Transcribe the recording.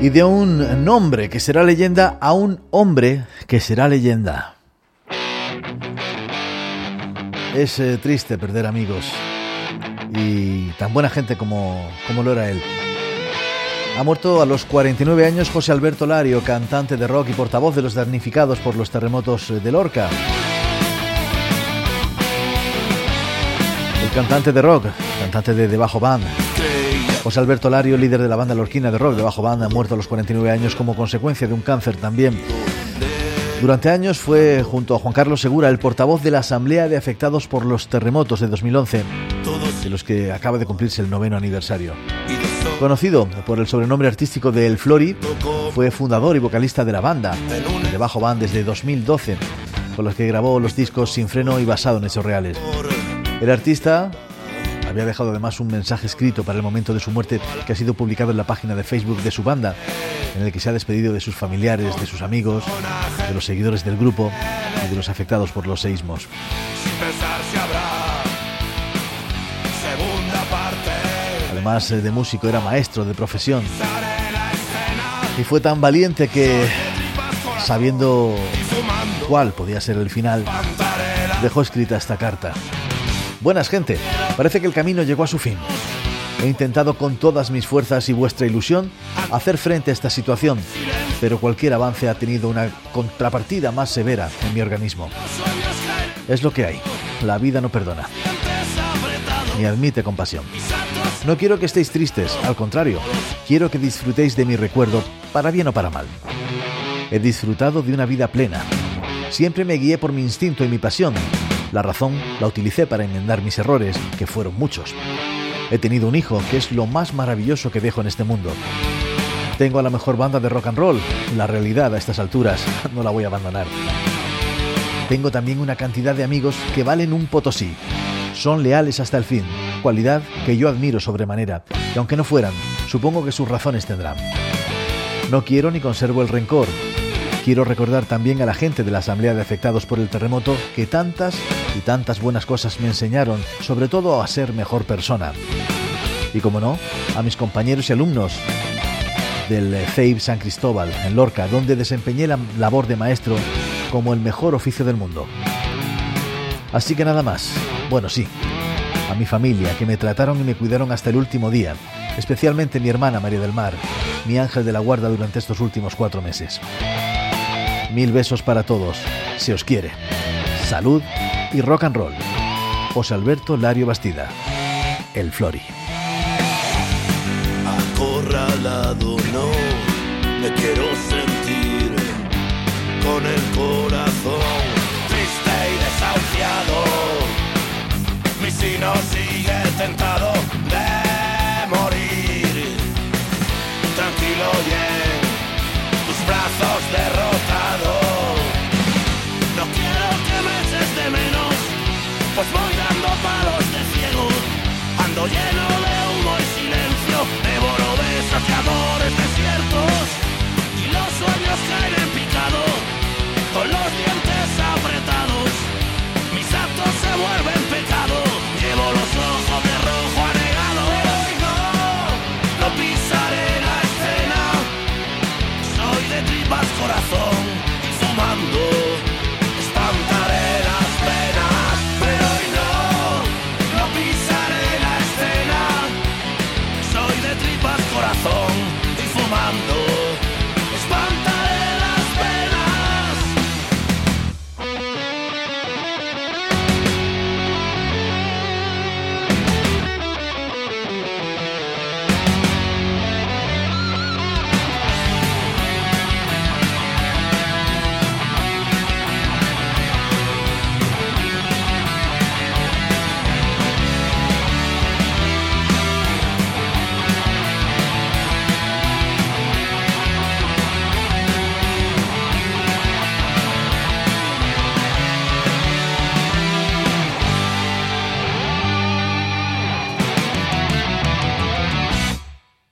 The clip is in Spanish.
y de un nombre que será leyenda a un hombre que será leyenda. Es eh, triste perder amigos y tan buena gente como, como lo era él. Ha muerto a los 49 años José Alberto Lario, cantante de rock y portavoz de los damnificados por los terremotos de Lorca. El cantante de rock, cantante de Debajo Band. José Alberto Lario, líder de la banda lorquina de rock Debajo Band, ha muerto a los 49 años como consecuencia de un cáncer también. Durante años fue, junto a Juan Carlos Segura, el portavoz de la Asamblea de Afectados por los Terremotos de 2011, de los que acaba de cumplirse el noveno aniversario. Conocido por el sobrenombre artístico de El Flori, fue fundador y vocalista de la banda, de Bajo Band desde 2012, con los que grabó los discos Sin Freno y basado en hechos reales. El artista había dejado además un mensaje escrito para el momento de su muerte que ha sido publicado en la página de Facebook de su banda, en el que se ha despedido de sus familiares, de sus amigos, de los seguidores del grupo y de los afectados por los seísmos. Además de músico, era maestro de profesión. Y fue tan valiente que, sabiendo cuál podía ser el final, dejó escrita esta carta. Buenas gente, parece que el camino llegó a su fin. He intentado con todas mis fuerzas y vuestra ilusión hacer frente a esta situación, pero cualquier avance ha tenido una contrapartida más severa en mi organismo. Es lo que hay. La vida no perdona. Ni admite compasión. No quiero que estéis tristes, al contrario, quiero que disfrutéis de mi recuerdo, para bien o para mal. He disfrutado de una vida plena. Siempre me guié por mi instinto y mi pasión. La razón la utilicé para enmendar mis errores, que fueron muchos. He tenido un hijo, que es lo más maravilloso que dejo en este mundo. Tengo a la mejor banda de rock and roll. La realidad a estas alturas no la voy a abandonar. Tengo también una cantidad de amigos que valen un potosí. Son leales hasta el fin, cualidad que yo admiro sobremanera, y aunque no fueran, supongo que sus razones tendrán. No quiero ni conservo el rencor. Quiero recordar también a la gente de la Asamblea de Afectados por el Terremoto que tantas y tantas buenas cosas me enseñaron, sobre todo a ser mejor persona. Y como no, a mis compañeros y alumnos del CEIB San Cristóbal, en Lorca, donde desempeñé la labor de maestro como el mejor oficio del mundo. Así que nada más. Bueno, sí. A mi familia, que me trataron y me cuidaron hasta el último día. Especialmente mi hermana María del Mar, mi ángel de la guarda durante estos últimos cuatro meses. Mil besos para todos. Se os quiere. Salud y rock and roll. José Alberto Lario Bastida, El Flori. Acorralado no, me quiero sentir con el corazón triste y desahuciado. Mi sino sigue tentado tomando